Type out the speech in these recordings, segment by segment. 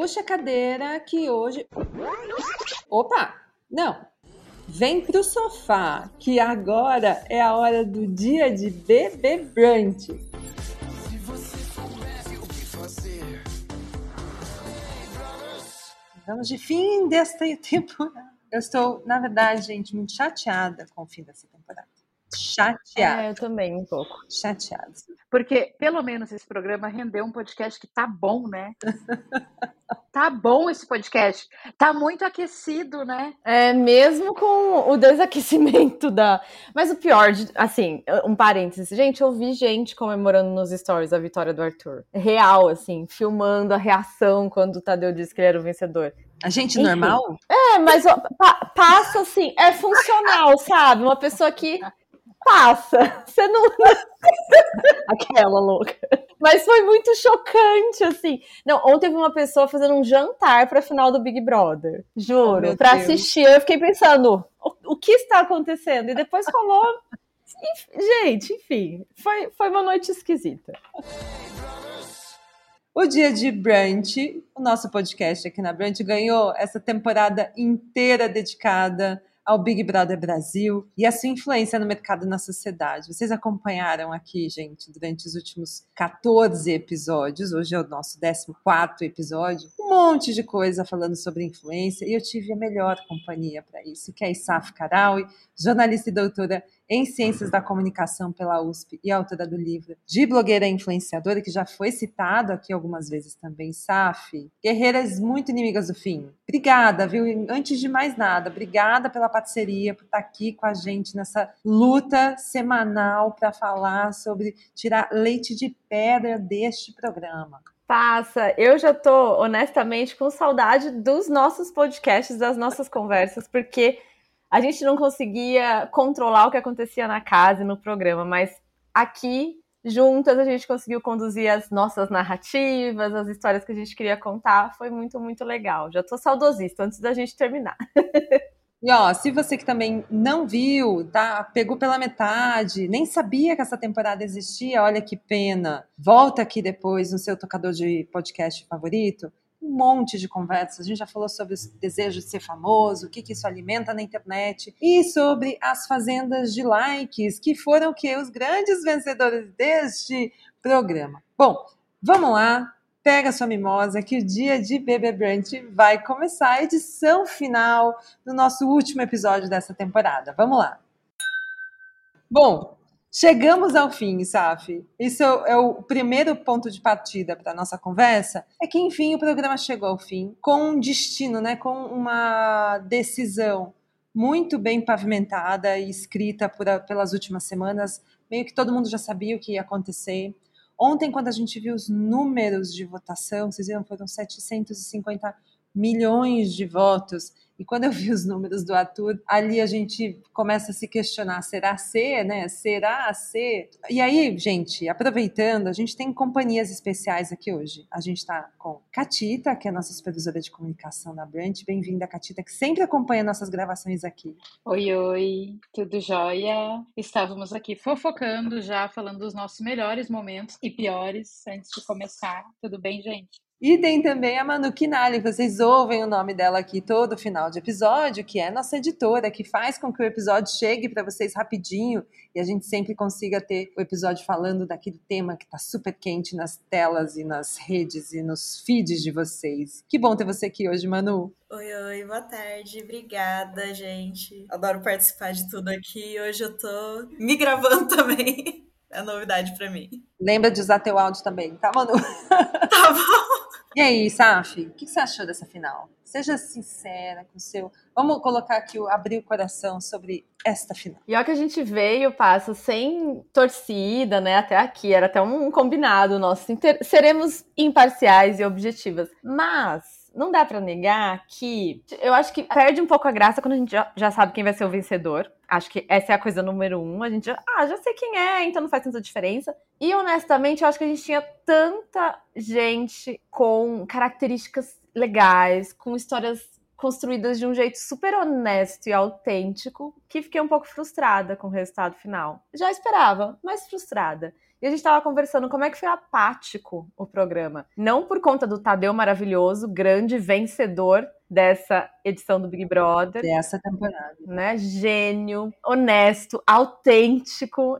Puxa a cadeira que hoje. Opa! Não! Vem pro sofá, que agora é a hora do dia de bebê brunch. Vamos de fim desta temporada. Eu estou, na verdade, gente, muito chateada com o fim dessa temporada. Chateada. É, eu também, um pouco. Chateada. Porque, pelo menos, esse programa rendeu um podcast que tá bom, né? tá bom esse podcast. Tá muito aquecido, né? É, mesmo com o desaquecimento da. Mas o pior, assim, um parênteses. Gente, eu vi gente comemorando nos stories a vitória do Arthur. Real, assim, filmando a reação quando o Tadeu disse que ele era o vencedor. A gente Enfim. normal? É, mas pa passa assim, é funcional, sabe? Uma pessoa que passa. Você não. Aquela louca. Mas foi muito chocante, assim. Não, ontem vi uma pessoa fazendo um jantar pra final do Big Brother. Juro. Oh, pra Deus. assistir, eu fiquei pensando, o, o que está acontecendo? E depois falou. Gente, enfim, foi, foi uma noite esquisita. O dia de brunch, o nosso podcast aqui na Brunch ganhou essa temporada inteira dedicada ao Big Brother Brasil e a sua influência no mercado e na sociedade. Vocês acompanharam aqui, gente, durante os últimos 14 episódios, hoje é o nosso 14 episódio, um monte de coisa falando sobre influência e eu tive a melhor companhia para isso, que é a Isaf Karaui, jornalista e doutora em Ciências da Comunicação pela USP e autora do livro de blogueira influenciadora, que já foi citado aqui algumas vezes também, Saf. Guerreiras muito inimigas do fim. Obrigada, viu? Antes de mais nada, obrigada pela parceria, por estar aqui com a gente nessa luta semanal para falar sobre tirar leite de pedra deste programa. Passa, eu já tô honestamente com saudade dos nossos podcasts, das nossas conversas, porque a gente não conseguia controlar o que acontecia na casa e no programa, mas aqui, juntas, a gente conseguiu conduzir as nossas narrativas, as histórias que a gente queria contar. Foi muito, muito legal. Já tô saudosista antes da gente terminar. E ó, se você que também não viu, tá, pegou pela metade, nem sabia que essa temporada existia, olha que pena. Volta aqui depois no seu tocador de podcast favorito um monte de conversas. A gente já falou sobre o desejo de ser famoso, o que, que isso alimenta na internet, e sobre as fazendas de likes, que foram que os grandes vencedores deste programa. Bom, vamos lá, pega sua mimosa, que o dia de Bebê Brunch vai começar a edição final do nosso último episódio dessa temporada. Vamos lá. Bom, Chegamos ao fim, Saf. Isso é o primeiro ponto de partida para nossa conversa. É que, enfim, o programa chegou ao fim com um destino, né, com uma decisão muito bem pavimentada e escrita por, pelas últimas semanas. Meio que todo mundo já sabia o que ia acontecer. Ontem, quando a gente viu os números de votação, vocês viram, foram 750 milhões de votos. E quando eu vi os números do Arthur, ali a gente começa a se questionar: será C, né? Será C? E aí, gente, aproveitando, a gente tem companhias especiais aqui hoje. A gente está com Catita, que é a nossa supervisora de comunicação da Brand. Bem-vinda, Catita, que sempre acompanha nossas gravações aqui. Oi, oi, tudo jóia? Estávamos aqui fofocando já, falando dos nossos melhores momentos e piores antes de começar. Tudo bem, gente? E tem também a Manu Kinali, vocês ouvem o nome dela aqui todo final de episódio, que é nossa editora, que faz com que o episódio chegue para vocês rapidinho e a gente sempre consiga ter o episódio falando daquele tema que está super quente nas telas e nas redes e nos feeds de vocês. Que bom ter você aqui hoje, Manu. Oi, oi, boa tarde. Obrigada, gente. Adoro participar de tudo aqui. Hoje eu tô me gravando também. É novidade para mim. Lembra de usar teu áudio também, tá, Manu? Tá bom. E aí, Saf, o que você achou dessa final? Seja sincera com o seu. Vamos colocar aqui, abrir o coração sobre esta final. E olha que a gente veio, passa sem torcida, né? Até aqui, era até um combinado nosso. Seremos imparciais e objetivas. Mas não dá para negar que eu acho que perde um pouco a graça quando a gente já, já, sabe quem vai ser o vencedor. Acho que essa é a coisa número um. A gente já, ah, já sei quem é, então não faz tanta diferença. E honestamente, eu acho que a gente tinha tanta gente com características legais, com histórias construídas de um jeito super honesto e autêntico, que fiquei um pouco frustrada com o resultado final. Já esperava, mas frustrada. E a gente estava conversando como é que foi apático o programa. Não por conta do Tadeu maravilhoso, grande vencedor dessa edição do Big Brother. Dessa temporada. Né? Gênio, honesto, autêntico.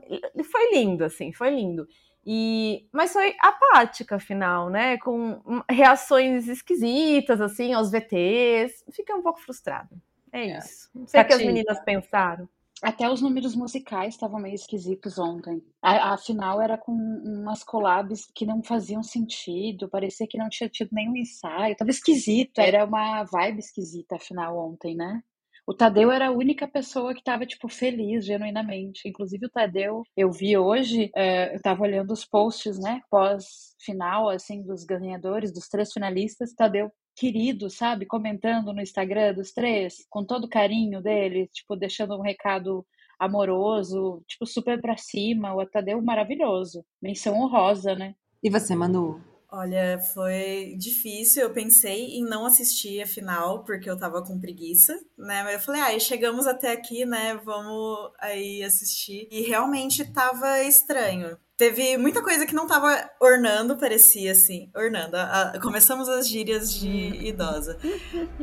Foi lindo, assim, foi lindo. E, mas foi apática, afinal, né? Com reações esquisitas, assim, aos VTs. Fiquei um pouco frustrada. É, é. isso. Não sei o que as meninas pensaram. Até os números musicais estavam meio esquisitos ontem. A, final era com umas collabs que não faziam sentido, parecia que não tinha tido nenhum ensaio, tava esquisito, era uma vibe esquisita a final ontem, né? O Tadeu era a única pessoa que estava, tipo, feliz, genuinamente. Inclusive, o Tadeu, eu vi hoje, é, eu estava olhando os posts, né, pós-final, assim, dos ganhadores, dos três finalistas. Tadeu querido, sabe? Comentando no Instagram dos três, com todo o carinho dele, tipo, deixando um recado amoroso, tipo, super pra cima. O Tadeu maravilhoso. Menção honrosa, né? E você, Manu? Olha, foi difícil. Eu pensei em não assistir a final, porque eu tava com preguiça, né? Mas eu falei, ah, chegamos até aqui, né? Vamos aí assistir. E realmente tava estranho. Teve muita coisa que não tava ornando, parecia assim. Ornando. A, a, começamos as gírias de idosa.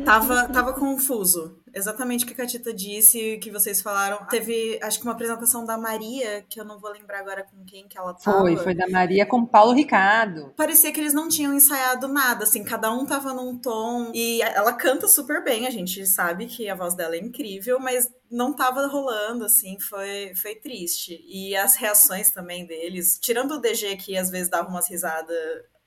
Tava, tava confuso. Exatamente o que a Catita disse, que vocês falaram. Teve, acho que uma apresentação da Maria, que eu não vou lembrar agora com quem que ela tava. Foi, foi da Maria com Paulo Ricardo. Parecia que eles não tinham ensaiado nada, assim, cada um tava num tom. E ela canta super bem, a gente sabe que a voz dela é incrível, mas não tava rolando, assim, foi, foi triste. E as reações também deles, tirando o DG que às vezes dava umas risadas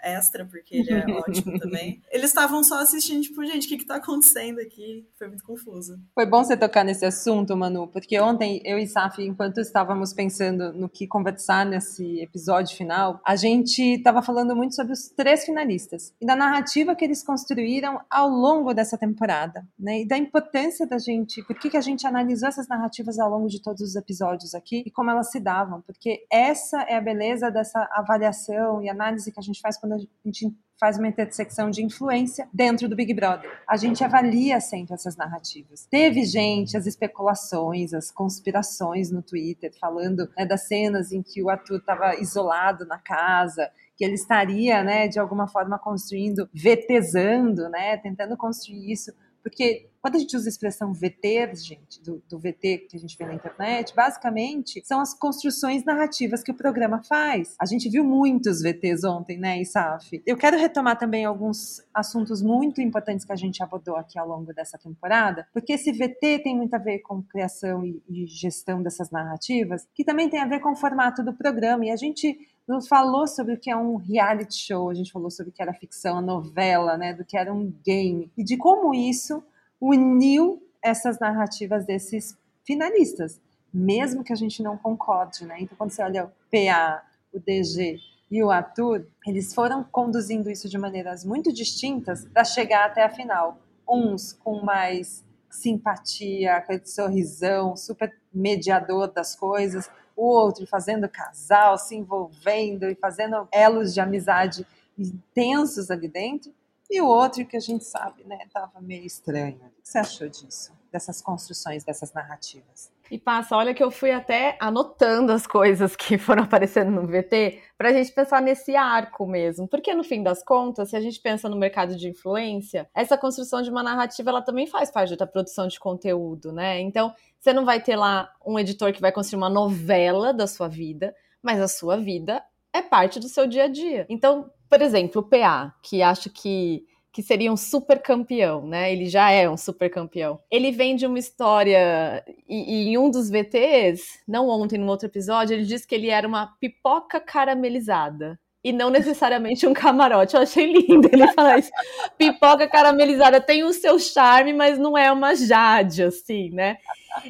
extra, porque ele é ótimo também. Eles estavam só assistindo, tipo, gente, o que que tá acontecendo aqui? Foi muito confuso. Foi bom você tocar nesse assunto, Manu, porque ontem eu e Saf, enquanto estávamos pensando no que conversar nesse episódio final, a gente estava falando muito sobre os três finalistas e da narrativa que eles construíram ao longo dessa temporada, né? E da importância da gente, por que, que a gente analisou essas narrativas ao longo de todos os episódios aqui e como elas se davam, porque essa é a beleza dessa avaliação e análise que a gente faz quando quando a gente faz uma intersecção de influência dentro do Big Brother. A gente avalia sempre essas narrativas. Teve gente, as especulações, as conspirações no Twitter, falando né, das cenas em que o Arthur estava isolado na casa, que ele estaria, né, de alguma forma construindo, vetezando, né, tentando construir isso porque quando a gente usa a expressão VT, gente, do, do, VT que a gente vê na internet, basicamente são as construções narrativas que o programa faz. A gente viu muitos VTs ontem, né, Isaf? Eu quero retomar também alguns assuntos muito importantes que a gente abordou aqui ao longo dessa temporada, porque esse VT tem muito a ver com criação e, e gestão dessas narrativas, que também tem a ver com o formato do programa. E a gente nos falou sobre o que é um reality show, a gente falou sobre o que era ficção, a novela, né, do que era um game, e de como isso uniu essas narrativas desses finalistas, mesmo que a gente não concorde, né? Então, quando você olha o PA, o DG e o Arthur, eles foram conduzindo isso de maneiras muito distintas para chegar até a final. Uns com mais simpatia, aquele sorrisão, super mediador das coisas, o outro fazendo casal, se envolvendo e fazendo elos de amizade intensos ali dentro, e o outro que a gente sabe, né, tava meio estranho. O que você achou disso? Dessas construções, dessas narrativas? E passa, olha que eu fui até anotando as coisas que foram aparecendo no VT para a gente pensar nesse arco mesmo. Porque no fim das contas, se a gente pensa no mercado de influência, essa construção de uma narrativa ela também faz parte da produção de conteúdo, né? Então, você não vai ter lá um editor que vai construir uma novela da sua vida, mas a sua vida é parte do seu dia a dia. Então, por exemplo, o PA, que acha que que seria um super campeão, né? Ele já é um super campeão. Ele vem de uma história e, e, em um dos VTs, não ontem, no outro episódio, ele disse que ele era uma pipoca caramelizada. E não necessariamente um camarote. Eu achei lindo ele falar isso. Pipoca caramelizada tem o seu charme, mas não é uma jade, assim, né?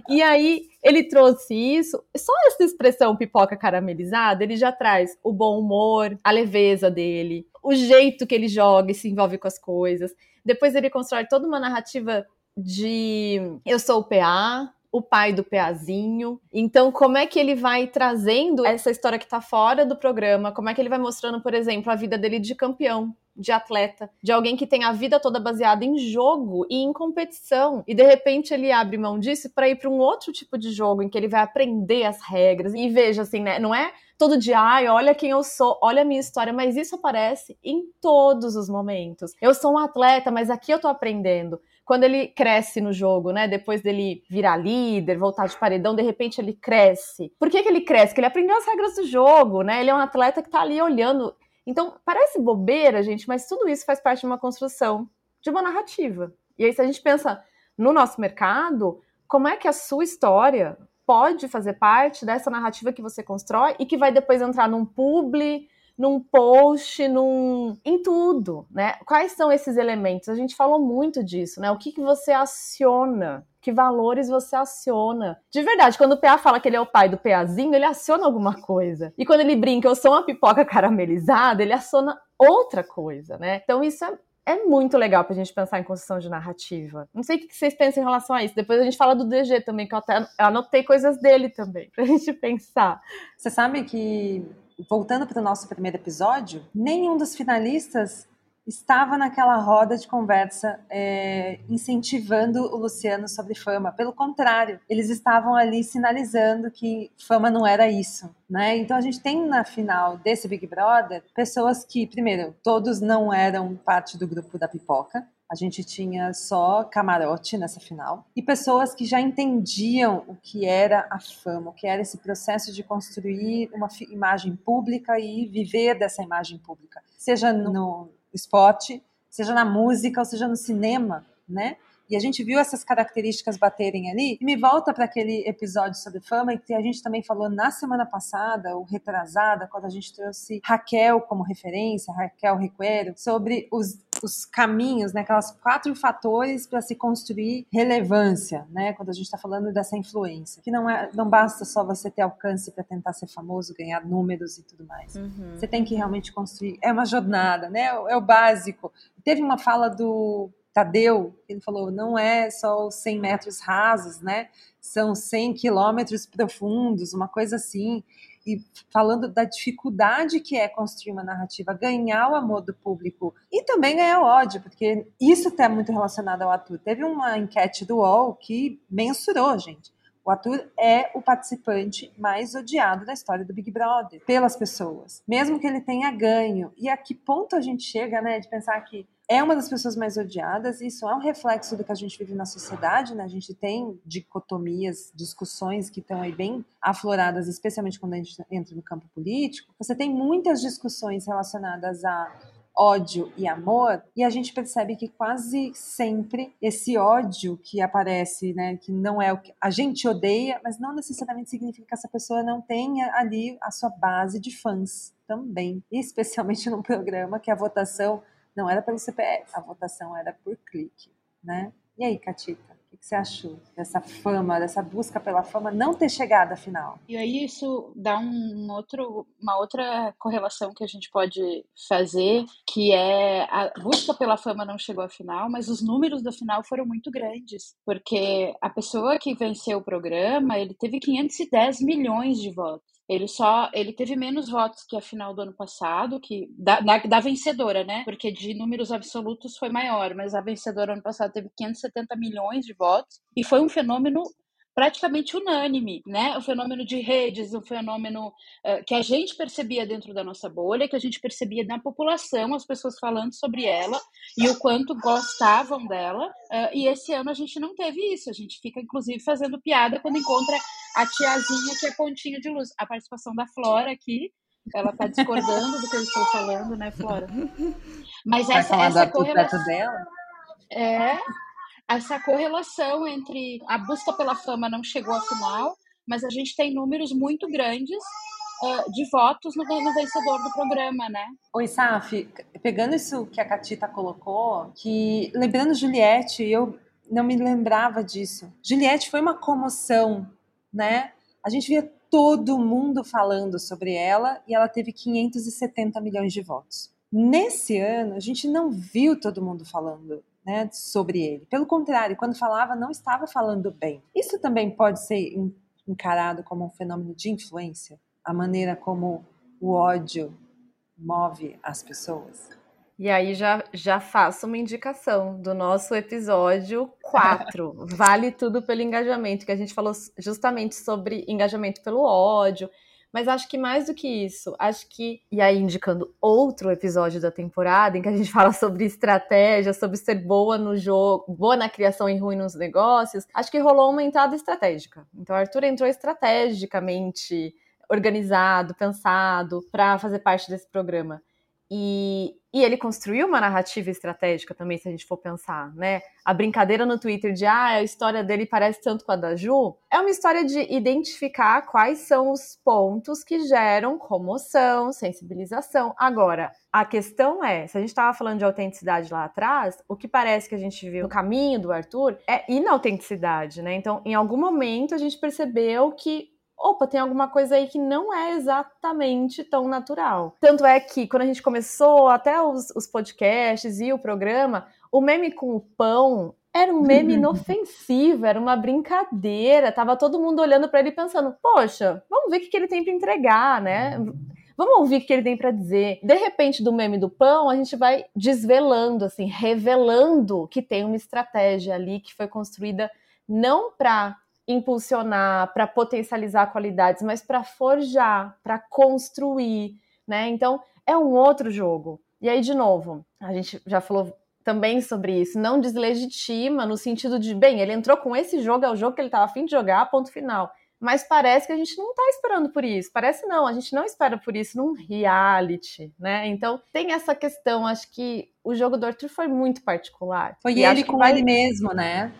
E aí ele trouxe isso. Só essa expressão pipoca caramelizada, ele já traz o bom humor, a leveza dele, o jeito que ele joga e se envolve com as coisas. Depois ele constrói toda uma narrativa de eu sou o PA, o pai do Peazinho. Então, como é que ele vai trazendo essa história que tá fora do programa? Como é que ele vai mostrando, por exemplo, a vida dele de campeão? de atleta, de alguém que tem a vida toda baseada em jogo e em competição. E de repente ele abre mão disso para ir para um outro tipo de jogo em que ele vai aprender as regras. E veja assim, né, não é todo dia, ai, olha quem eu sou, olha a minha história, mas isso aparece em todos os momentos. Eu sou um atleta, mas aqui eu tô aprendendo quando ele cresce no jogo, né? Depois dele virar líder, voltar de paredão, de repente ele cresce. Por que, que ele cresce? Porque ele aprendeu as regras do jogo, né? Ele é um atleta que tá ali olhando. Então, parece bobeira, gente, mas tudo isso faz parte de uma construção, de uma narrativa. E aí, se a gente pensa no nosso mercado, como é que a sua história pode fazer parte dessa narrativa que você constrói e que vai depois entrar num publi, num post, num em tudo, né? Quais são esses elementos? A gente falou muito disso, né? O que, que você aciona? Que valores você aciona? De verdade, quando o PA fala que ele é o pai do PAzinho, ele aciona alguma coisa. E quando ele brinca, eu sou uma pipoca caramelizada, ele aciona outra coisa, né? Então isso é é muito legal pra gente pensar em construção de narrativa. Não sei o que vocês pensam em relação a isso. Depois a gente fala do DG também, que eu até anotei coisas dele também, pra gente pensar. Você sabe que voltando para o nosso primeiro episódio, nenhum dos finalistas estava naquela roda de conversa é, incentivando o Luciano sobre fama. Pelo contrário, eles estavam ali sinalizando que fama não era isso. Né? Então a gente tem na final desse Big Brother pessoas que, primeiro, todos não eram parte do grupo da pipoca. A gente tinha só camarote nessa final. E pessoas que já entendiam o que era a fama, o que era esse processo de construir uma imagem pública e viver dessa imagem pública. Seja no esporte, seja na música, ou seja no cinema, né? E a gente viu essas características baterem ali. E me volta para aquele episódio sobre fama que a gente também falou na semana passada, ou retrasada, quando a gente trouxe Raquel como referência, Raquel Requeiro, sobre os, os caminhos, né, aquelas quatro fatores para se construir relevância, né, quando a gente está falando dessa influência. Que não, é, não basta só você ter alcance para tentar ser famoso, ganhar números e tudo mais. Uhum. Você tem que realmente construir. É uma jornada, né? É o básico. Teve uma fala do Tadeu, ele falou, não é só os 100 metros rasos, né? São 100 quilômetros profundos, uma coisa assim. E falando da dificuldade que é construir uma narrativa, ganhar o amor do público e também ganhar o ódio, porque isso está muito relacionado ao ator. Teve uma enquete do UOL que mensurou, gente. O ator é o participante mais odiado da história do Big Brother pelas pessoas, mesmo que ele tenha ganho. E a que ponto a gente chega, né, de pensar que é uma das pessoas mais odiadas, isso é um reflexo do que a gente vive na sociedade, né? A gente tem dicotomias, discussões que estão aí bem afloradas, especialmente quando a gente entra no campo político. Você tem muitas discussões relacionadas a ódio e amor, e a gente percebe que quase sempre esse ódio que aparece, né, que não é o que a gente odeia, mas não necessariamente significa que essa pessoa não tenha ali a sua base de fãs também, especialmente num programa que a votação não era pelo CPF, a votação era por clique, né? E aí, Catita? Que você achou dessa fama, dessa busca pela fama não ter chegado à final? E aí isso dá um outro, uma outra correlação que a gente pode fazer, que é a busca pela fama não chegou à final, mas os números da final foram muito grandes, porque a pessoa que venceu o programa, ele teve 510 milhões de votos. Ele só ele teve menos votos que a final do ano passado, que da, da, da, vencedora, né? Porque de números absolutos foi maior, mas a vencedora ano passado teve 570 milhões de votos e foi um fenômeno praticamente unânime, né? O fenômeno de redes, um fenômeno uh, que a gente percebia dentro da nossa bolha, que a gente percebia na população, as pessoas falando sobre ela e o quanto gostavam dela. Uh, e esse ano a gente não teve isso. A gente fica, inclusive, fazendo piada quando encontra a tiazinha que é pontinho de luz. A participação da Flora aqui, ela está discordando do que eu estou falando, né, Flora? Mas essa, essa correlação dela. É, essa correlação entre a busca pela fama não chegou à final, mas a gente tem números muito grandes uh, de votos no, no, vencedor do programa, né? Oi, Saf, pegando isso que a Catita colocou, que lembrando Juliette, eu não me lembrava disso. Juliette foi uma comoção, né? A gente via todo mundo falando sobre ela e ela teve 570 milhões de votos. Nesse ano, a gente não viu todo mundo falando né, sobre ele. Pelo contrário, quando falava, não estava falando bem. Isso também pode ser encarado como um fenômeno de influência, a maneira como o ódio move as pessoas. E aí já, já faço uma indicação do nosso episódio 4, Vale Tudo pelo Engajamento, que a gente falou justamente sobre engajamento pelo ódio, mas acho que mais do que isso, acho que, e aí indicando outro episódio da temporada, em que a gente fala sobre estratégia, sobre ser boa no jogo, boa na criação e ruim nos negócios, acho que rolou uma entrada estratégica. Então, o Arthur entrou estrategicamente organizado, pensado para fazer parte desse programa. E, e ele construiu uma narrativa estratégica também, se a gente for pensar, né? A brincadeira no Twitter de ah, a história dele parece tanto com a da Ju, é uma história de identificar quais são os pontos que geram comoção, sensibilização. Agora, a questão é, se a gente estava falando de autenticidade lá atrás, o que parece que a gente viu no caminho do Arthur é inautenticidade, né? Então, em algum momento a gente percebeu que opa, tem alguma coisa aí que não é exatamente tão natural. Tanto é que quando a gente começou, até os, os podcasts e o programa, o meme com o pão era um meme inofensivo, era uma brincadeira. Tava todo mundo olhando para ele pensando: poxa, vamos ver o que, que ele tem para entregar, né? Vamos ouvir o que ele tem para dizer. De repente, do meme do pão, a gente vai desvelando, assim, revelando que tem uma estratégia ali que foi construída não para impulsionar, para potencializar qualidades, mas para forjar, para construir, né? Então, é um outro jogo. E aí, de novo, a gente já falou também sobre isso, não deslegitima no sentido de, bem, ele entrou com esse jogo, é o jogo que ele estava afim de jogar, ponto final. Mas parece que a gente não está esperando por isso. Parece não, a gente não espera por isso num reality, né? Então tem essa questão, acho que o jogo do Arthur foi muito particular. Foi ele com vai... ele mesmo, né?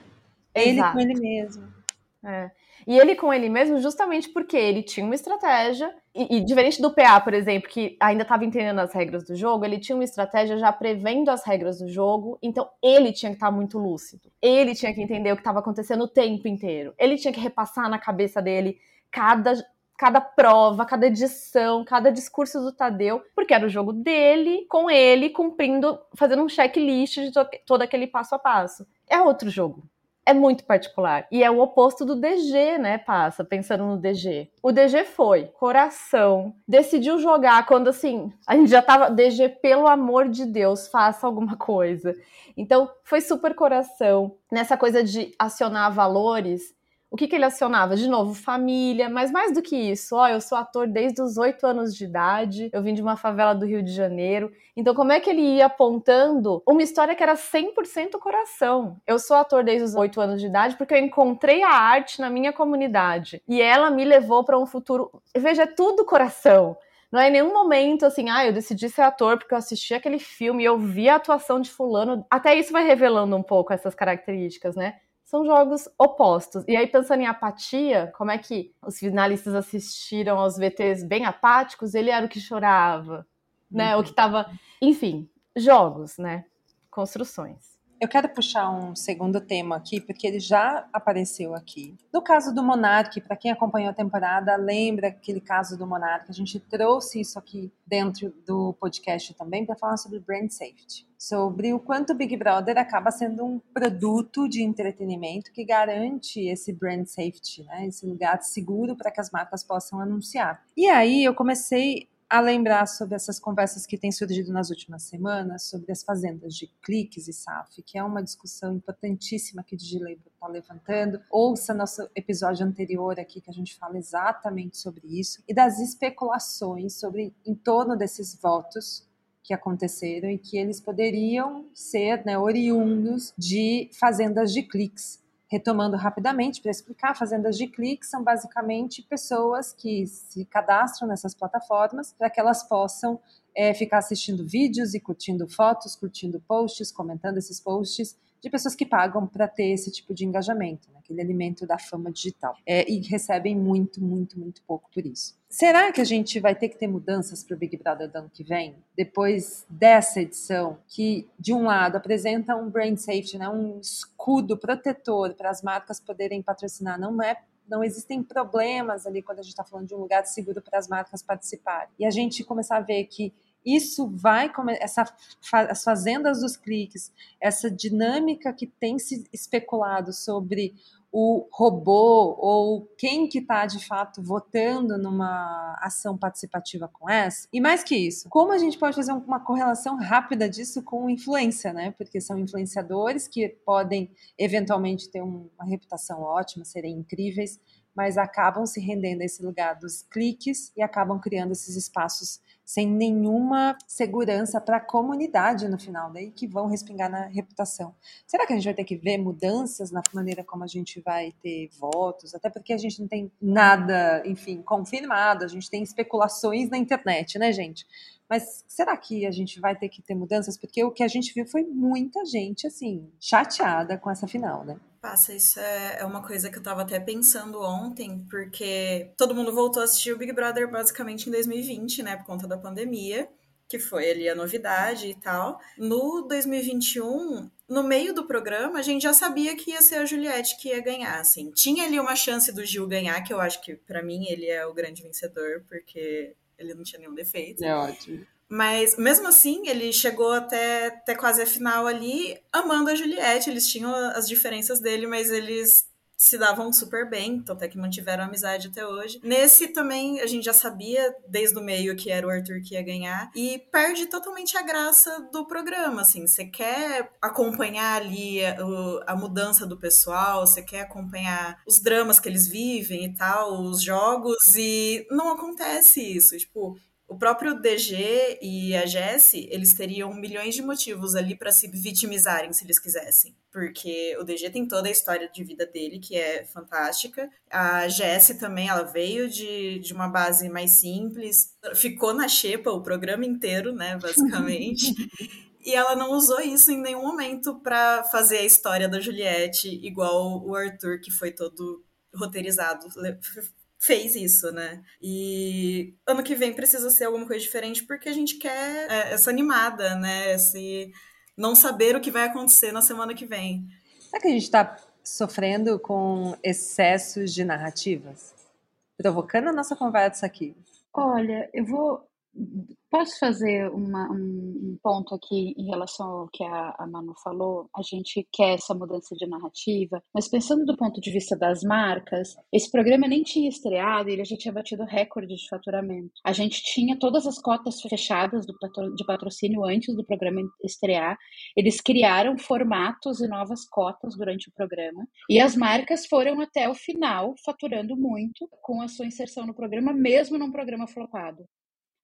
Ele Exato. com ele mesmo. É. E ele com ele mesmo, justamente porque ele tinha uma estratégia, e, e diferente do PA, por exemplo, que ainda estava entendendo as regras do jogo, ele tinha uma estratégia já prevendo as regras do jogo, então ele tinha que estar tá muito lúcido. Ele tinha que entender o que estava acontecendo o tempo inteiro. Ele tinha que repassar na cabeça dele cada cada prova, cada edição, cada discurso do Tadeu, porque era o jogo dele, com ele cumprindo, fazendo um checklist de todo aquele passo a passo. É outro jogo é muito particular. E é o oposto do DG, né, passa, pensando no DG. O DG foi coração, decidiu jogar quando assim, a gente já tava DG, pelo amor de Deus, faça alguma coisa. Então, foi super coração nessa coisa de acionar valores o que, que ele acionava? De novo, família, mas mais do que isso, ó, eu sou ator desde os oito anos de idade, eu vim de uma favela do Rio de Janeiro. Então, como é que ele ia apontando uma história que era 100% coração? Eu sou ator desde os oito anos de idade porque eu encontrei a arte na minha comunidade e ela me levou para um futuro. Veja, é tudo coração. Não é em nenhum momento assim, ah, eu decidi ser ator porque eu assisti aquele filme e eu vi a atuação de fulano. Até isso vai revelando um pouco essas características, né? São jogos opostos. E aí, pensando em apatia, como é que os finalistas assistiram aos VTs bem apáticos? Ele era o que chorava, né? Uhum. O que estava. Enfim, jogos, né? Construções. Eu quero puxar um segundo tema aqui, porque ele já apareceu aqui. No caso do Monark, para quem acompanhou a temporada, lembra aquele caso do Monark? A gente trouxe isso aqui dentro do podcast também para falar sobre brand safety. Sobre o quanto o Big Brother acaba sendo um produto de entretenimento que garante esse brand safety, né? esse lugar seguro para que as marcas possam anunciar. E aí eu comecei a lembrar sobre essas conversas que têm surgido nas últimas semanas sobre as fazendas de cliques e SAF, que é uma discussão importantíssima que o Digilei está levantando. Ouça nosso episódio anterior aqui que a gente fala exatamente sobre isso e das especulações sobre em torno desses votos que aconteceram e que eles poderiam ser né, oriundos de fazendas de cliques Retomando rapidamente para explicar, fazendas de clique são basicamente pessoas que se cadastram nessas plataformas para que elas possam é, ficar assistindo vídeos e curtindo fotos, curtindo posts, comentando esses posts de pessoas que pagam para ter esse tipo de engajamento, né? aquele alimento da fama digital. É, e recebem muito, muito, muito pouco por isso. Será que a gente vai ter que ter mudanças para o Big Brother do ano que vem? Depois dessa edição, que de um lado apresenta um brand safety, né? um escudo protetor para as marcas poderem patrocinar, não é não existem problemas ali quando a gente está falando de um lugar seguro para as marcas participarem. E a gente começar a ver que isso vai essa as fazendas dos cliques, essa dinâmica que tem se especulado sobre o robô ou quem que está de fato votando numa ação participativa com essa. E mais que isso, como a gente pode fazer uma correlação rápida disso com influência, né? Porque são influenciadores que podem eventualmente ter uma reputação ótima, serem incríveis, mas acabam se rendendo a esse lugar dos cliques e acabam criando esses espaços sem nenhuma segurança para a comunidade no final, daí que vão respingar na reputação. Será que a gente vai ter que ver mudanças na maneira como a gente vai ter votos? Até porque a gente não tem nada, enfim, confirmado, a gente tem especulações na internet, né, gente? Mas será que a gente vai ter que ter mudanças? Porque o que a gente viu foi muita gente, assim, chateada com essa final, né? Passa, isso é, é uma coisa que eu tava até pensando ontem, porque todo mundo voltou a assistir o Big Brother basicamente em 2020, né, por conta da pandemia, que foi ali a novidade e tal. No 2021, no meio do programa, a gente já sabia que ia ser a Juliette que ia ganhar, assim. Tinha ali uma chance do Gil ganhar, que eu acho que para mim ele é o grande vencedor, porque ele não tinha nenhum defeito. É ótimo. Mas mesmo assim, ele chegou até, até quase a final ali, amando a Juliette. Eles tinham as diferenças dele, mas eles se davam super bem, então até que mantiveram amizade até hoje. Nesse também a gente já sabia desde o meio que era o Arthur que ia ganhar e perde totalmente a graça do programa, assim, você quer acompanhar ali a, a mudança do pessoal, você quer acompanhar os dramas que eles vivem e tal, os jogos e não acontece isso, tipo, o próprio DG e a Jessie, eles teriam milhões de motivos ali para se vitimizarem se eles quisessem. Porque o DG tem toda a história de vida dele, que é fantástica. A Jessie também, ela veio de, de uma base mais simples, ficou na xepa o programa inteiro, né, basicamente. e ela não usou isso em nenhum momento para fazer a história da Juliette igual o Arthur, que foi todo roteirizado, fez isso, né? E ano que vem precisa ser alguma coisa diferente porque a gente quer é, essa animada, né? Esse não saber o que vai acontecer na semana que vem. Será que a gente está sofrendo com excessos de narrativas? Provocando a nossa conversa aqui. Olha, eu vou Posso fazer uma, um, um, ponto aqui em relação ao que a, a, Manu falou? A gente quer essa mudança de narrativa, mas pensando do ponto de vista das marcas, esse programa nem tinha estreado e ele já tinha batido recorde de faturamento. A gente tinha todas as cotas fechadas do, de patrocínio antes do programa estrear. Eles criaram formatos e novas cotas durante o programa e as marcas foram até o final faturando muito com a sua inserção no programa, mesmo num programa flopado.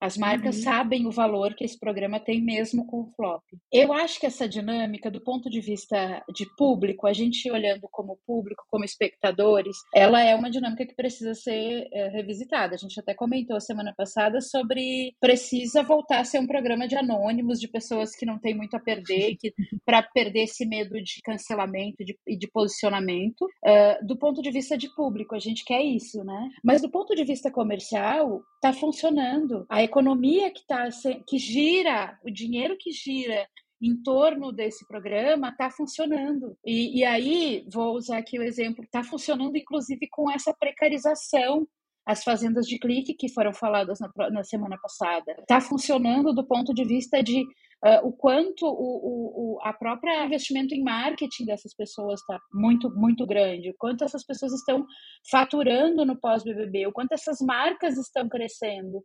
As marcas uhum. sabem o valor que esse programa tem mesmo com o flop. Eu acho que essa dinâmica, do ponto de vista de público, a gente olhando como público, como espectadores, ela é uma dinâmica que precisa ser é, revisitada. A gente até comentou semana passada sobre precisa voltar a ser um programa de anônimos, de pessoas que não têm muito a perder, que para perder esse medo de cancelamento e de, de, posicionamento. Uh, do ponto de vista de público, a gente quer isso, né? Mas do ponto de vista comercial, está funcionando. A economia que, tá, que gira, o dinheiro que gira em torno desse programa está funcionando. E, e, aí, vou usar aqui o exemplo, está funcionando inclusive com essa precarização. As fazendas de clique que foram faladas na, na semana passada. Está funcionando do ponto de vista de Uh, o quanto o, o, a própria investimento em marketing dessas pessoas está muito, muito grande, o quanto essas pessoas estão faturando no pós-BBB, o quanto essas marcas estão crescendo.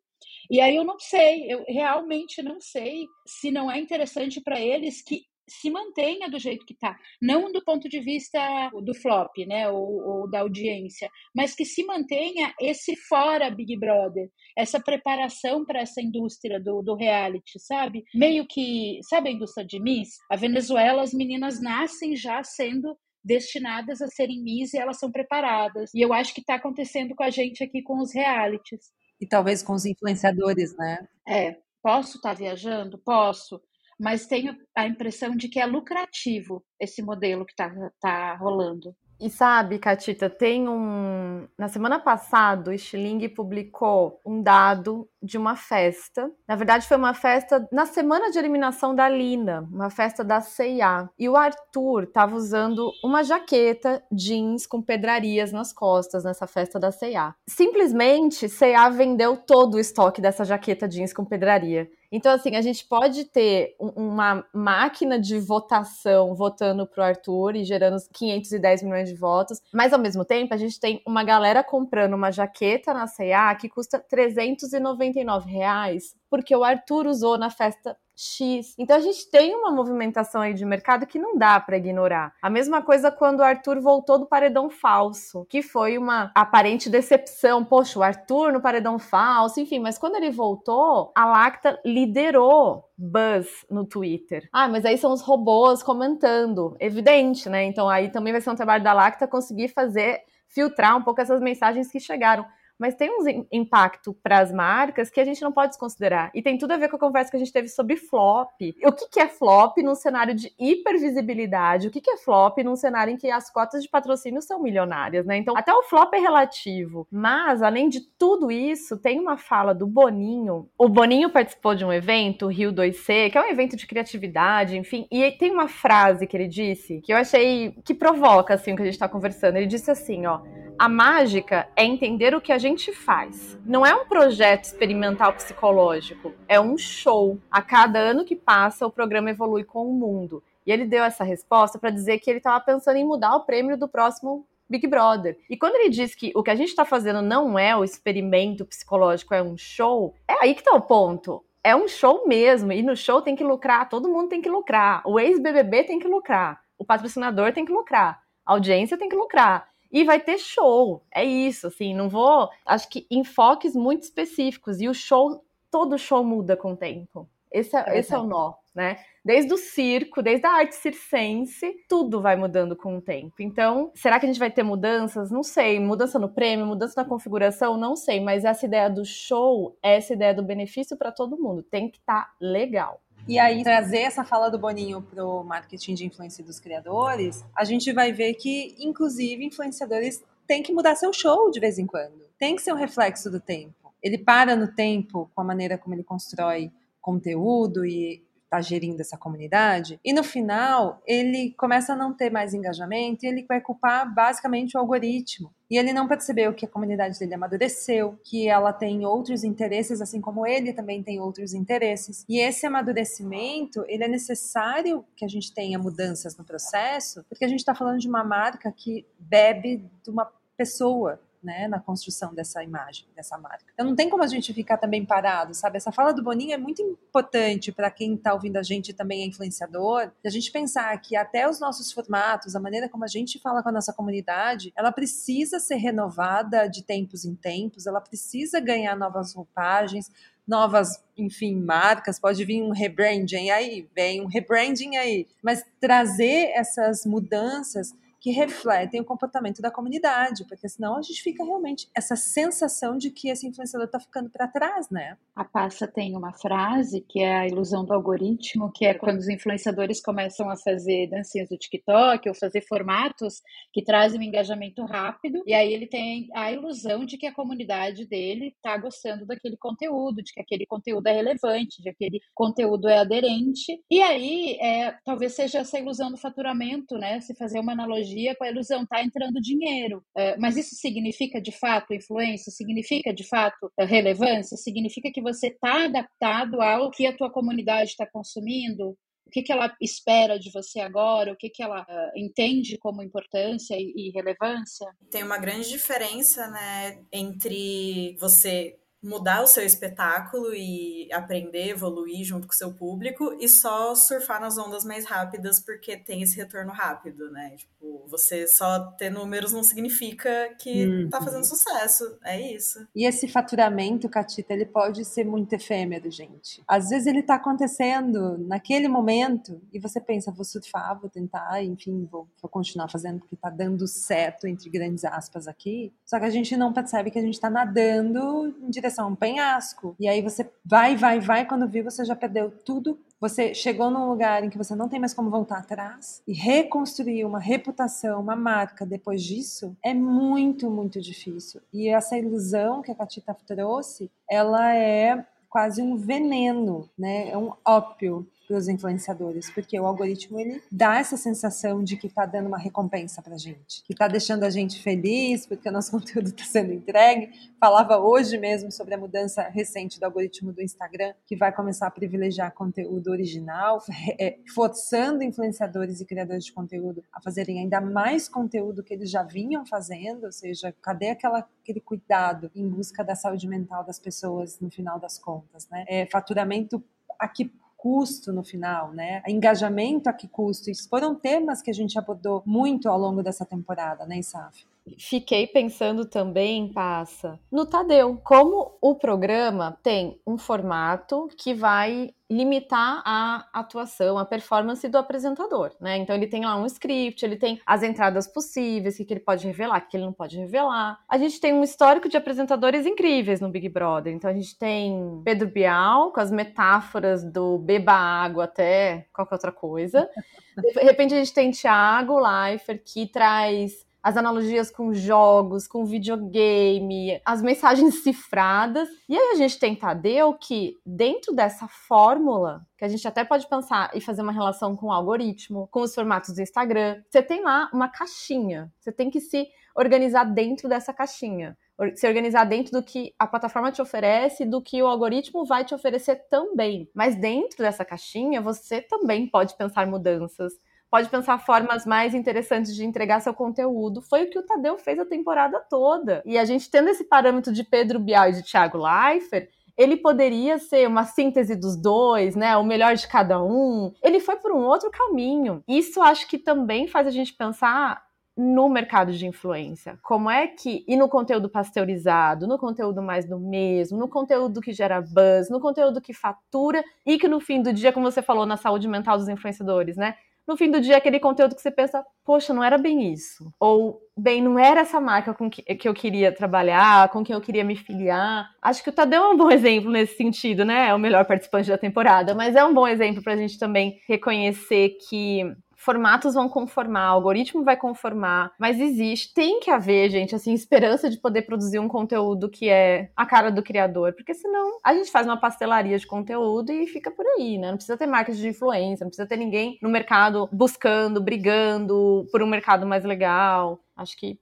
E aí eu não sei, eu realmente não sei se não é interessante para eles que se mantenha do jeito que está, não do ponto de vista do flop, né, ou, ou, da audiência, mas que se mantenha esse fora Big Brother, essa preparação para essa indústria do, do reality, sabe? Meio que, sabe a indústria de Miss? A Venezuela, as meninas nascem já sendo destinadas a serem Miss e elas são preparadas. E eu acho que está acontecendo com a gente aqui com os realities. E talvez com os influenciadores, né? É. Posso estar tá viajando? Posso mas tenho a impressão de que é lucrativo esse modelo que está tá rolando. E sabe, Catita, tem um. Na semana passada, o Stiling publicou um dado de uma festa. Na verdade, foi uma festa na semana de eliminação da Lina, uma festa da CIA. E o Arthur estava usando uma jaqueta jeans com pedrarias nas costas nessa festa da CIA. Simplesmente, CIA vendeu todo o estoque dessa jaqueta jeans com pedraria. Então, assim, a gente pode ter uma máquina de votação votando pro Arthur e gerando 510 milhões de votos, mas ao mesmo tempo a gente tem uma galera comprando uma jaqueta na C&A que custa 399 reais porque o Arthur usou na festa X. Então a gente tem uma movimentação aí de mercado que não dá para ignorar. A mesma coisa quando o Arthur voltou do paredão falso, que foi uma aparente decepção. Poxa, o Arthur no paredão falso, enfim, mas quando ele voltou, a Lacta liderou buzz no Twitter. Ah, mas aí são os robôs comentando. Evidente, né? Então aí também vai ser um trabalho da Lacta conseguir fazer filtrar um pouco essas mensagens que chegaram mas tem um impacto para as marcas que a gente não pode desconsiderar. E tem tudo a ver com a conversa que a gente teve sobre flop. O que, que é flop num cenário de hipervisibilidade? O que, que é flop num cenário em que as cotas de patrocínio são milionárias, né? Então, até o flop é relativo. Mas, além de tudo isso, tem uma fala do Boninho. O Boninho participou de um evento, o Rio 2C, que é um evento de criatividade, enfim. E tem uma frase que ele disse que eu achei que provoca, assim, o que a gente está conversando. Ele disse assim, ó. A mágica é entender o que a gente faz. Não é um projeto experimental psicológico, é um show. A cada ano que passa, o programa evolui com o mundo. E ele deu essa resposta para dizer que ele estava pensando em mudar o prêmio do próximo Big Brother. E quando ele diz que o que a gente está fazendo não é o experimento psicológico, é um show, é aí que está o ponto. É um show mesmo, e no show tem que lucrar, todo mundo tem que lucrar. O ex-BBB tem que lucrar, o patrocinador tem que lucrar, a audiência tem que lucrar e vai ter show. É isso, assim, não vou. Acho que enfoques muito específicos e o show, todo show muda com o tempo. Esse é, é esse é o nó, né? Desde o circo, desde a arte circense, tudo vai mudando com o tempo. Então, será que a gente vai ter mudanças? Não sei. Mudança no prêmio, mudança na configuração? Não sei. Mas essa ideia do show, essa ideia do benefício para todo mundo. Tem que estar tá legal. E aí, trazer essa fala do Boninho para o marketing de influência dos criadores, a gente vai ver que, inclusive, influenciadores têm que mudar seu show de vez em quando. Tem que ser um reflexo do tempo. Ele para no tempo com a maneira como ele constrói conteúdo e está gerindo essa comunidade. E no final, ele começa a não ter mais engajamento e ele vai culpar basicamente o algoritmo. E ele não percebeu que a comunidade dele amadureceu, que ela tem outros interesses, assim como ele também tem outros interesses. E esse amadurecimento, ele é necessário que a gente tenha mudanças no processo, porque a gente está falando de uma marca que bebe de uma pessoa, né, na construção dessa imagem, dessa marca. Então não tem como a gente ficar também parado, sabe? Essa fala do Boninho é muito importante para quem está ouvindo a gente também é influenciador, a gente pensar que até os nossos formatos, a maneira como a gente fala com a nossa comunidade, ela precisa ser renovada de tempos em tempos, ela precisa ganhar novas roupagens, novas, enfim, marcas, pode vir um rebranding aí, vem um rebranding aí, mas trazer essas mudanças que refletem o comportamento da comunidade, porque senão a gente fica realmente essa sensação de que esse influenciador está ficando para trás, né? A Passa tem uma frase que é a ilusão do algoritmo, que é quando os influenciadores começam a fazer dancinhas do TikTok ou fazer formatos que trazem um engajamento rápido, e aí ele tem a ilusão de que a comunidade dele está gostando daquele conteúdo, de que aquele conteúdo é relevante, de que aquele conteúdo é aderente, e aí é, talvez seja essa ilusão do faturamento, né? Se fazer uma analogia dia com a ilusão, está entrando dinheiro. É, mas isso significa de fato influência? Significa de fato é, relevância? Significa que você está adaptado ao que a tua comunidade está consumindo? O que, que ela espera de você agora? O que, que ela uh, entende como importância e, e relevância? Tem uma grande diferença, né, entre você mudar o seu espetáculo e aprender, evoluir junto com o seu público e só surfar nas ondas mais rápidas porque tem esse retorno rápido, né? Tipo, você só ter números não significa que uhum. tá fazendo sucesso, é isso. E esse faturamento, Catita, ele pode ser muito efêmero, gente. Às vezes ele tá acontecendo naquele momento e você pensa, vou surfar, vou tentar, enfim, vou, vou continuar fazendo porque tá dando certo, entre grandes aspas aqui. Só que a gente não percebe que a gente tá nadando em direção direção, um penhasco. E aí você vai, vai, vai, quando viu, você já perdeu tudo. Você chegou num lugar em que você não tem mais como voltar atrás e reconstruir uma reputação, uma marca depois disso é muito, muito difícil. E essa ilusão que a Catita trouxe, ela é quase um veneno, né? É um ópio para os influenciadores, porque o algoritmo ele dá essa sensação de que está dando uma recompensa para gente, que está deixando a gente feliz porque o nosso conteúdo está sendo entregue. Falava hoje mesmo sobre a mudança recente do algoritmo do Instagram, que vai começar a privilegiar conteúdo original, é, forçando influenciadores e criadores de conteúdo a fazerem ainda mais conteúdo que eles já vinham fazendo, ou seja, cadê aquela, aquele cuidado em busca da saúde mental das pessoas no final das contas, né? É, faturamento a que custo no final, né? Engajamento a que custo. Isso foram temas que a gente abordou muito ao longo dessa temporada, né, Isaf? Fiquei pensando também, passa, no Tadeu. Como o programa tem um formato que vai limitar a atuação, a performance do apresentador, né? Então ele tem lá um script, ele tem as entradas possíveis, o que ele pode revelar, o que ele não pode revelar. A gente tem um histórico de apresentadores incríveis no Big Brother. Então a gente tem Pedro Bial com as metáforas do beba água até qualquer outra coisa. De repente a gente tem Thiago Leifert que traz as analogias com jogos, com videogame, as mensagens cifradas. E aí a gente tem Tadeu que, dentro dessa fórmula, que a gente até pode pensar e fazer uma relação com o algoritmo, com os formatos do Instagram, você tem lá uma caixinha. Você tem que se organizar dentro dessa caixinha. Se organizar dentro do que a plataforma te oferece, do que o algoritmo vai te oferecer também. Mas dentro dessa caixinha, você também pode pensar mudanças pode pensar formas mais interessantes de entregar seu conteúdo. Foi o que o Tadeu fez a temporada toda. E a gente tendo esse parâmetro de Pedro Bial e de Thiago Leifert, ele poderia ser uma síntese dos dois, né? O melhor de cada um. Ele foi por um outro caminho. Isso acho que também faz a gente pensar no mercado de influência. Como é que. E no conteúdo pasteurizado, no conteúdo mais do mesmo, no conteúdo que gera buzz, no conteúdo que fatura e que no fim do dia, como você falou, na saúde mental dos influenciadores, né? No fim do dia aquele conteúdo que você pensa, poxa, não era bem isso. Ou, bem, não era essa marca com que, que eu queria trabalhar, com quem eu queria me filiar. Acho que o Tadeu é um bom exemplo nesse sentido, né? É o melhor participante da temporada, mas é um bom exemplo para a gente também reconhecer que formatos vão conformar, algoritmo vai conformar, mas existe, tem que haver, gente, assim, esperança de poder produzir um conteúdo que é a cara do criador, porque senão a gente faz uma pastelaria de conteúdo e fica por aí, né? Não precisa ter marcas de influência, não precisa ter ninguém no mercado buscando, brigando por um mercado mais legal. Acho que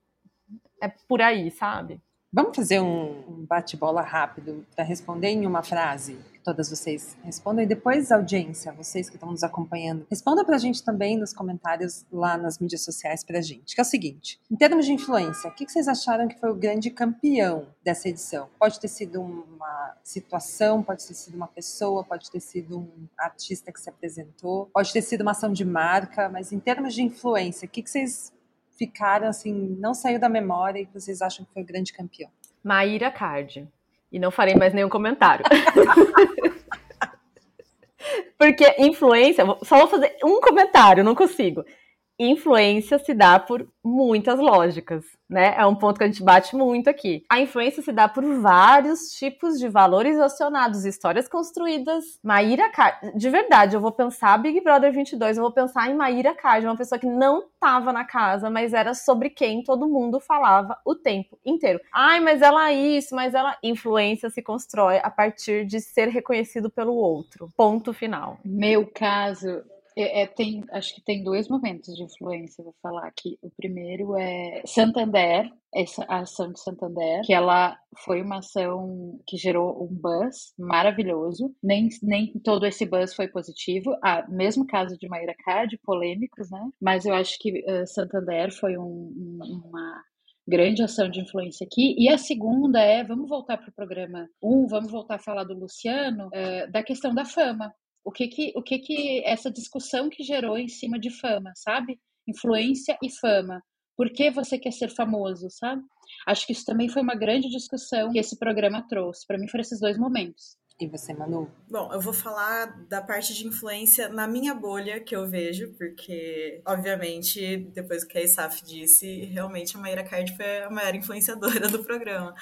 é por aí, sabe? Vamos fazer um bate-bola rápido para responder em uma frase todas vocês respondam e depois, audiência, vocês que estão nos acompanhando, responda para a gente também nos comentários lá nas mídias sociais para a gente, que é o seguinte: em termos de influência, o que vocês acharam que foi o grande campeão dessa edição? Pode ter sido uma situação, pode ter sido uma pessoa, pode ter sido um artista que se apresentou, pode ter sido uma ação de marca, mas em termos de influência, o que vocês ficaram assim, não saiu da memória e que vocês acham que foi o grande campeão? Maíra Card. E não farei mais nenhum comentário. Porque influência, só vou fazer um comentário, não consigo. Influência se dá por muitas lógicas né? É um ponto que a gente bate muito aqui. A influência se dá por vários tipos de valores acionados, histórias construídas. Maíra Card, de verdade, eu vou pensar Big Brother 22, eu vou pensar em Maíra Card, uma pessoa que não estava na casa, mas era sobre quem todo mundo falava o tempo inteiro. Ai, mas ela é isso, mas ela influência se constrói a partir de ser reconhecido pelo outro. Ponto final. Meu caso, é, é, tem, acho que tem dois momentos de influência, vou falar aqui. O primeiro é Santander, essa ação de Santander, que ela foi uma ação que gerou um buzz maravilhoso. Nem, nem todo esse buzz foi positivo. Ah, mesmo caso de Maíra Card, polêmicos, né? Mas eu acho que uh, Santander foi um, um, uma grande ação de influência aqui. E a segunda é, vamos voltar para o programa 1, um, vamos voltar a falar do Luciano, uh, da questão da fama o que que, o que que essa discussão que gerou em cima de fama, sabe? Influência e fama. Por que você quer ser famoso, sabe? Acho que isso também foi uma grande discussão que esse programa trouxe. Para mim foram esses dois momentos. E você, Manu? Bom, eu vou falar da parte de influência na minha bolha que eu vejo, porque, obviamente, depois que a Isaf disse, realmente a Maíra Card foi a maior influenciadora do programa.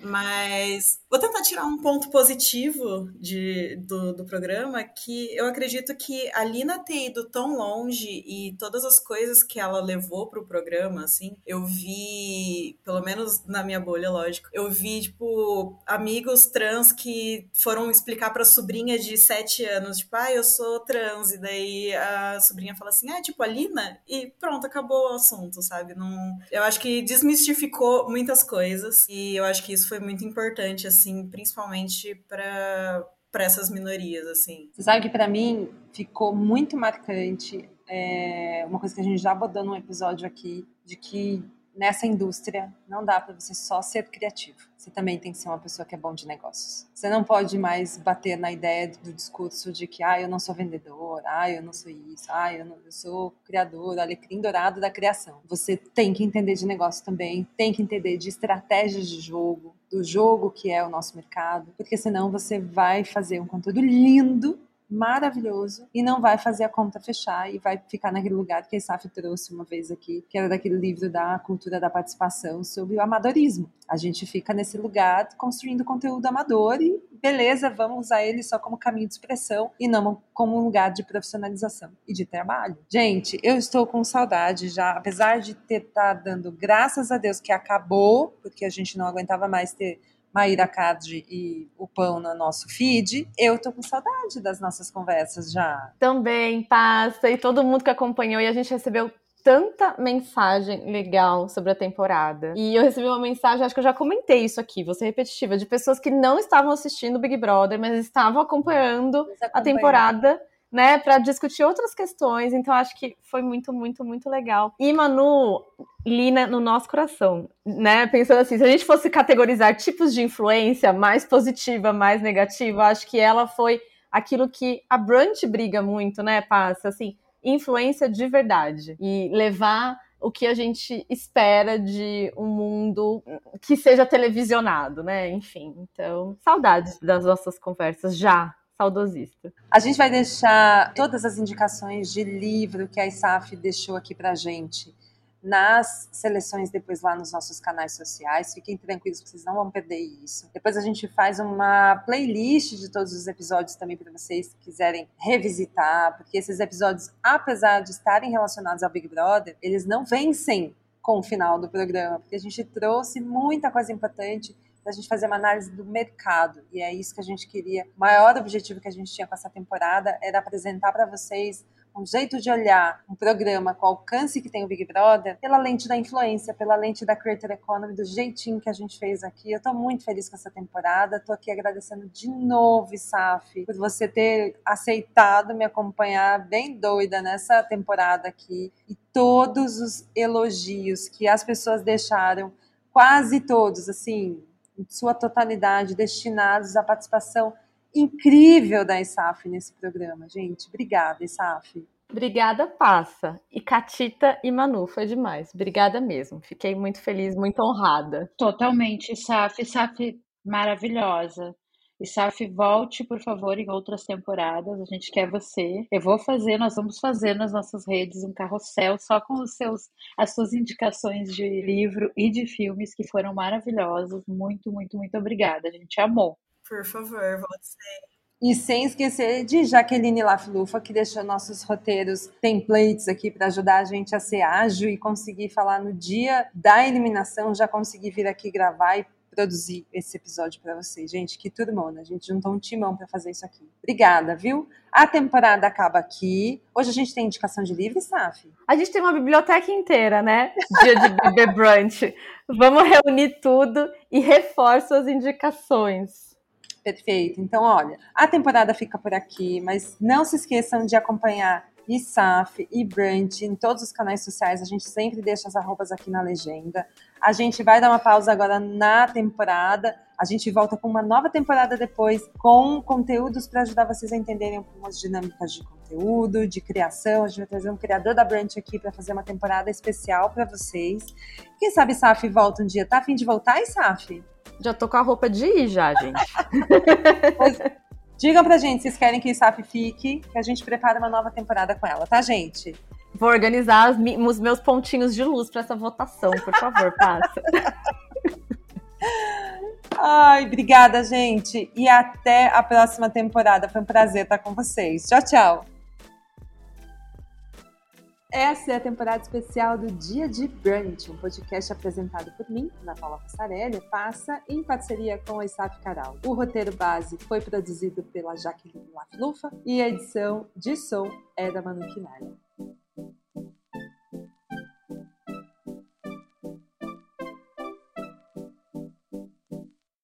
Mas vou tentar tirar um ponto positivo de, do, do programa, que eu acredito que a Lina ter ido tão longe e todas as coisas que ela levou para o programa, assim, eu vi, pelo menos na minha bolha, lógico, eu vi, tipo, amigos trans que foram explicar pra sobrinha de sete anos, tipo, ah, eu sou trans, e daí a sobrinha fala assim, ah, tipo, a Lina? E pronto, acabou o assunto, sabe? Não... Eu acho que desmistificou muitas coisas, e eu acho que isso foi muito importante, assim, principalmente para para essas minorias, assim. Você sabe que para mim ficou muito marcante é, uma coisa que a gente já abordou num episódio aqui, de que nessa indústria não dá para você só ser criativo. Você também tem que ser uma pessoa que é bom de negócios. Você não pode mais bater na ideia do discurso de que ah, eu não sou vendedor, ah, eu não sou isso, ah, eu, não, eu sou criador, alecrim dourado da criação. Você tem que entender de negócio também, tem que entender de estratégias de jogo, do jogo que é o nosso mercado, porque senão você vai fazer um conteúdo lindo maravilhoso e não vai fazer a conta fechar e vai ficar naquele lugar que a ISAF trouxe uma vez aqui, que era daquele livro da cultura da participação sobre o amadorismo. A gente fica nesse lugar construindo conteúdo amador e beleza, vamos usar ele só como caminho de expressão e não como um lugar de profissionalização e de trabalho. Gente, eu estou com saudade já, apesar de ter tá dando graças a Deus que acabou, porque a gente não aguentava mais ter Maíra Card e o pão no nosso feed. Eu tô com saudade das nossas conversas já. Também passa, e todo mundo que acompanhou, e a gente recebeu tanta mensagem legal sobre a temporada. E eu recebi uma mensagem, acho que eu já comentei isso aqui, vou ser repetitiva, de pessoas que não estavam assistindo Big Brother, mas estavam acompanhando a temporada né, para discutir outras questões. Então acho que foi muito, muito, muito legal. E Manu, Lina no nosso coração, né? Pensando assim, se a gente fosse categorizar tipos de influência, mais positiva, mais negativa, acho que ela foi aquilo que a Brunch briga muito, né, passa assim, influência de verdade e levar o que a gente espera de um mundo que seja televisionado, né? Enfim, então, saudades das nossas conversas já saudosista. A gente vai deixar todas as indicações de livro que a ISAF deixou aqui para gente nas seleções depois lá nos nossos canais sociais. Fiquem tranquilos, vocês não vão perder isso. Depois a gente faz uma playlist de todos os episódios também para vocês que quiserem revisitar, porque esses episódios, apesar de estarem relacionados ao Big Brother, eles não vencem com o final do programa, porque a gente trouxe muita coisa importante da gente fazer uma análise do mercado. E é isso que a gente queria. O maior objetivo que a gente tinha com essa temporada era apresentar para vocês um jeito de olhar um programa com o alcance que tem o Big Brother pela lente da influência, pela lente da Creator Economy, do jeitinho que a gente fez aqui. Eu estou muito feliz com essa temporada. Estou aqui agradecendo de novo, Isaf, por você ter aceitado me acompanhar bem doida nessa temporada aqui e todos os elogios que as pessoas deixaram, quase todos, assim, sua totalidade, destinados à participação incrível da ISAF nesse programa. Gente, obrigada, ISAF. Obrigada, Passa. E Catita e Manu, foi demais. Obrigada mesmo. Fiquei muito feliz, muito honrada. Totalmente, ISAF. ISAF maravilhosa. E Saf, volte, por favor, em outras temporadas. A gente quer você. Eu vou fazer, nós vamos fazer nas nossas redes um carrossel só com os seus, as suas indicações de livro e de filmes que foram maravilhosas. Muito, muito, muito obrigada. A gente amou. Por favor, volte e sem esquecer de Jaqueline Laflufa, que deixou nossos roteiros templates aqui para ajudar a gente a ser ágil e conseguir falar no dia da eliminação, já conseguir vir aqui gravar e produzir esse episódio para vocês. Gente, que turmona. A gente juntou um timão para fazer isso aqui. Obrigada, viu? A temporada acaba aqui. Hoje a gente tem indicação de livro, Saf? A gente tem uma biblioteca inteira, né? Dia de The Brunch. Vamos reunir tudo e reforço as indicações. Perfeito. Então, olha, a temporada fica por aqui, mas não se esqueçam de acompanhar ISAF e Brand em todos os canais sociais. A gente sempre deixa as arrobas aqui na legenda. A gente vai dar uma pausa agora na temporada. A gente volta com uma nova temporada depois, com conteúdos para ajudar vocês a entenderem algumas dinâmicas de conteúdo, de criação. A gente vai trazer um criador da Branch aqui para fazer uma temporada especial para vocês. Quem sabe Saf volta um dia? Tá afim de voltar, Saf? Já tô com a roupa de ir já, gente. digam pra gente se vocês querem que Saf fique, que a gente prepara uma nova temporada com ela, tá, gente? Vou organizar os, os meus pontinhos de luz para essa votação, por favor, passa. Ai, obrigada, gente. E até a próxima temporada. Foi um prazer estar com vocês. Tchau, tchau. Essa é a temporada especial do Dia de Brunch, um podcast apresentado por mim, Ana Paula Passarelli, passa em parceria com a Estaf Caral. O roteiro base foi produzido pela Jaqueline Laflufa e a edição de som é da Manu Quinalha.